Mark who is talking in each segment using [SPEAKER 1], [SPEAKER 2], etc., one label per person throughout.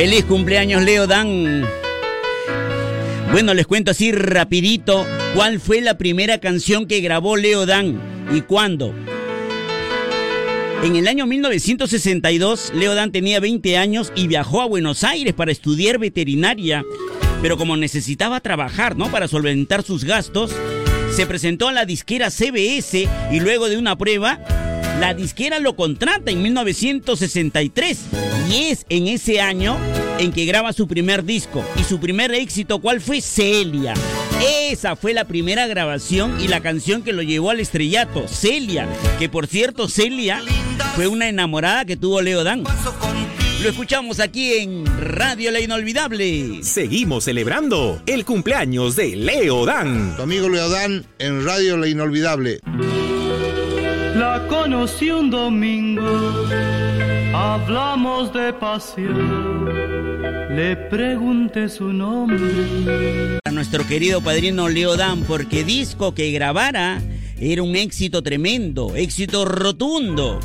[SPEAKER 1] Feliz cumpleaños, Leo Dan. Bueno, les cuento así rapidito cuál fue la primera canción que grabó Leo Dan y cuándo. En el año 1962, Leo Dan tenía 20 años y viajó a Buenos Aires para estudiar veterinaria, pero como necesitaba trabajar, ¿no? Para solventar sus gastos, se presentó a la disquera CBS y luego de una prueba la disquera lo contrata en 1963 y es en ese año en que graba su primer disco. Y su primer éxito, ¿cuál fue? Celia. Esa fue la primera grabación y la canción que lo llevó al estrellato, Celia. Que por cierto, Celia fue una enamorada que tuvo Leo Dan. Lo escuchamos aquí en Radio La Inolvidable.
[SPEAKER 2] Seguimos celebrando el cumpleaños de Leo Dan.
[SPEAKER 3] Tu amigo Leo Dan en Radio La Inolvidable.
[SPEAKER 4] La conocí un domingo, hablamos de pasión, le pregunté su nombre.
[SPEAKER 1] A nuestro querido padrino Leo Dan, porque disco que grabara era un éxito tremendo, éxito rotundo.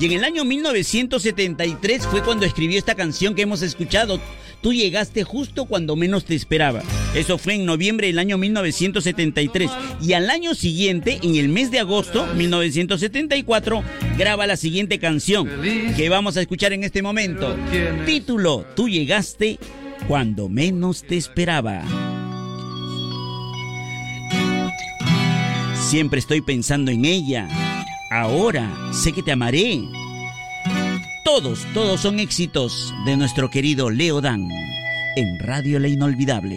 [SPEAKER 1] Y en el año 1973 fue cuando escribió esta canción que hemos escuchado, Tú llegaste justo cuando menos te esperaba. Eso fue en noviembre del año 1973. Y al año siguiente, en el mes de agosto 1974, graba la siguiente canción que vamos a escuchar en este momento. Título, Tú llegaste cuando menos te esperaba. Siempre estoy pensando en ella. Ahora sé que te amaré. Todos, todos son éxitos de nuestro querido Leo Dan en Radio La Inolvidable.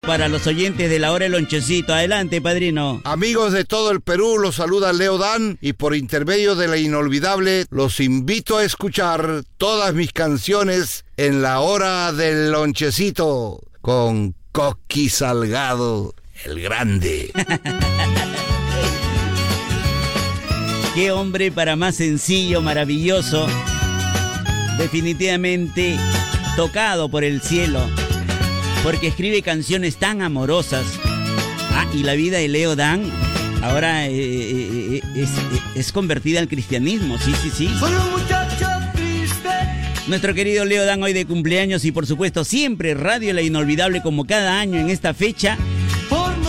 [SPEAKER 1] Para los oyentes de la hora el lonchecito, adelante, padrino.
[SPEAKER 3] Amigos de todo el Perú, los saluda Leo Dan y por intermedio de La Inolvidable los invito a escuchar todas mis canciones en la hora del lonchecito con Coqui Salgado, el grande.
[SPEAKER 1] Qué hombre para más sencillo, maravilloso. Definitivamente tocado por el cielo. Porque escribe canciones tan amorosas. Ah, y la vida de Leo Dan ahora eh, eh, eh, es, convertida al cristianismo. Sí, sí, sí. Nuestro querido Leo Dan hoy de cumpleaños y por supuesto siempre Radio La Inolvidable como cada año en esta fecha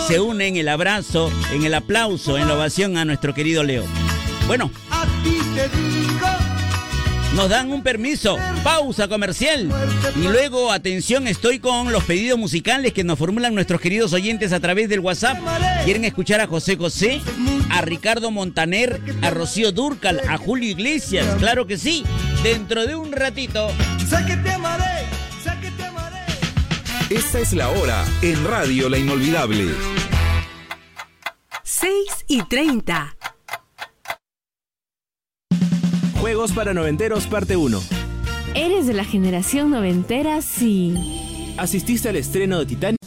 [SPEAKER 1] se une en el abrazo, en el aplauso, en la ovación a nuestro querido Leo. Bueno. Nos dan un permiso, pausa comercial. Y luego, atención, estoy con los pedidos musicales que nos formulan nuestros queridos oyentes a través del WhatsApp. ¿Quieren escuchar a José José, a Ricardo Montaner, a Rocío Durcal, a Julio Iglesias? Claro que sí. Dentro de un ratito. Sé que te amaré, sé que te
[SPEAKER 2] amaré. Esta es la hora en Radio La Inolvidable.
[SPEAKER 5] 6 y 30.
[SPEAKER 2] Juegos para Noventeros, parte 1.
[SPEAKER 5] ¿Eres de la generación noventera? Sí.
[SPEAKER 2] ¿Asististe al estreno de Titanic?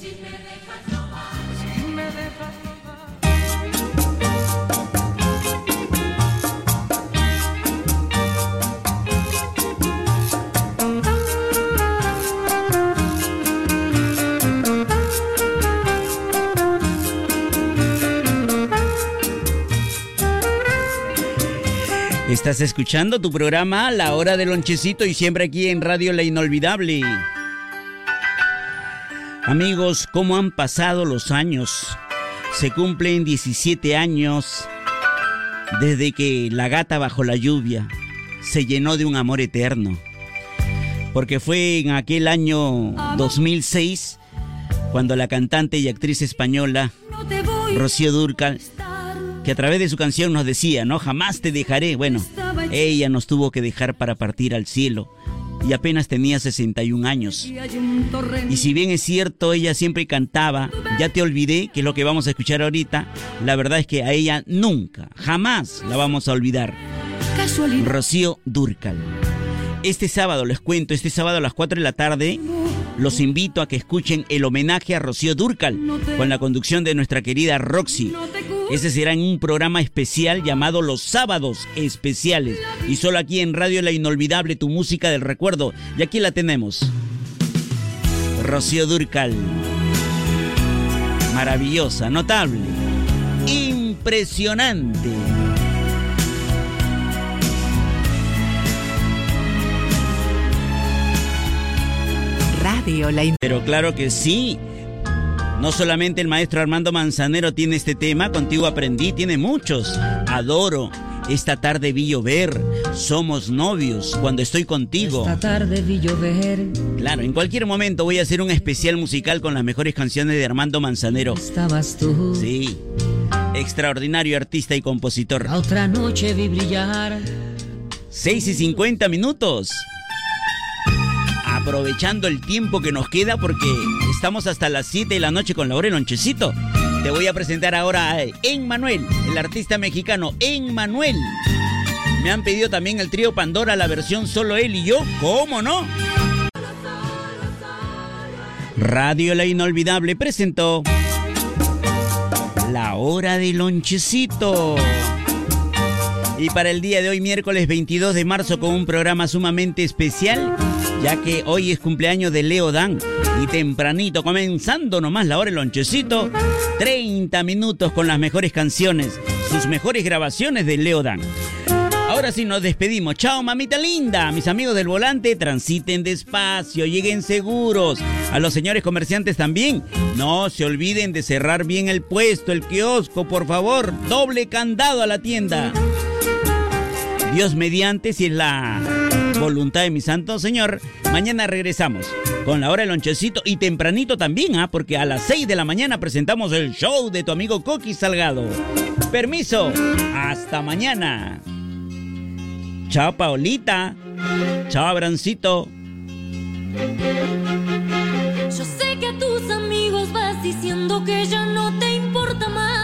[SPEAKER 1] Estás escuchando tu programa La Hora del Lonchecito y siempre aquí en Radio La Inolvidable. Amigos, ¿cómo han pasado los años? Se cumplen 17 años desde que La Gata Bajo la Lluvia se llenó de un amor eterno. Porque fue en aquel año 2006 cuando la cantante y actriz española Rocío Durcal que a través de su canción nos decía, ¿no? Jamás te dejaré. Bueno, ella nos tuvo que dejar para partir al cielo y apenas tenía 61 años. Y si bien es cierto, ella siempre cantaba, ya te olvidé, que es lo que vamos a escuchar ahorita, la verdad es que a ella nunca, jamás la vamos a olvidar. Rocío Durcal. Este sábado, les cuento, este sábado a las 4 de la tarde, los invito a que escuchen el homenaje a Rocío Durcal con la conducción de nuestra querida Roxy. Ese será en un programa especial llamado Los Sábados Especiales. Y solo aquí en Radio La Inolvidable, tu música del recuerdo. Y aquí la tenemos. Rocío Durcal. Maravillosa, notable, impresionante.
[SPEAKER 5] Radio La Inolvidable.
[SPEAKER 1] Pero claro que sí. No solamente el maestro Armando Manzanero tiene este tema, contigo aprendí, tiene muchos. Adoro. Esta tarde vi llover, somos novios cuando estoy contigo.
[SPEAKER 6] Esta tarde vi llover.
[SPEAKER 1] Claro, en cualquier momento voy a hacer un especial musical con las mejores canciones de Armando Manzanero.
[SPEAKER 6] Estabas tú.
[SPEAKER 1] Sí. Extraordinario artista y compositor.
[SPEAKER 6] La otra noche vi brillar.
[SPEAKER 1] 6 y 50 minutos. Aprovechando el tiempo que nos queda porque estamos hasta las 7 de la noche con Laura Lonchecito. Te voy a presentar ahora a Emmanuel, el artista mexicano Emmanuel. Me han pedido también el trío Pandora, la versión solo él y yo. ¿Cómo no? Radio La Inolvidable presentó La Hora del Lonchecito. Y para el día de hoy, miércoles 22 de marzo, con un programa sumamente especial, ya que hoy es cumpleaños de Leo Dan. Y tempranito, comenzando nomás la hora del lonchecito, 30 minutos con las mejores canciones, sus mejores grabaciones de Leo Dan. Ahora sí nos despedimos. Chao, mamita linda. Mis amigos del volante, transiten despacio, lleguen seguros. A los señores comerciantes también. No se olviden de cerrar bien el puesto, el kiosco, por favor. Doble candado a la tienda. Dios mediante, si es la voluntad de mi santo Señor, mañana regresamos con la hora del lonchecito y tempranito también, ¿ah? porque a las 6 de la mañana presentamos el show de tu amigo Coqui Salgado. Permiso, hasta mañana. Chao Paolita, chao Abrancito.
[SPEAKER 7] Yo sé que a tus amigos vas diciendo que ya no te importa más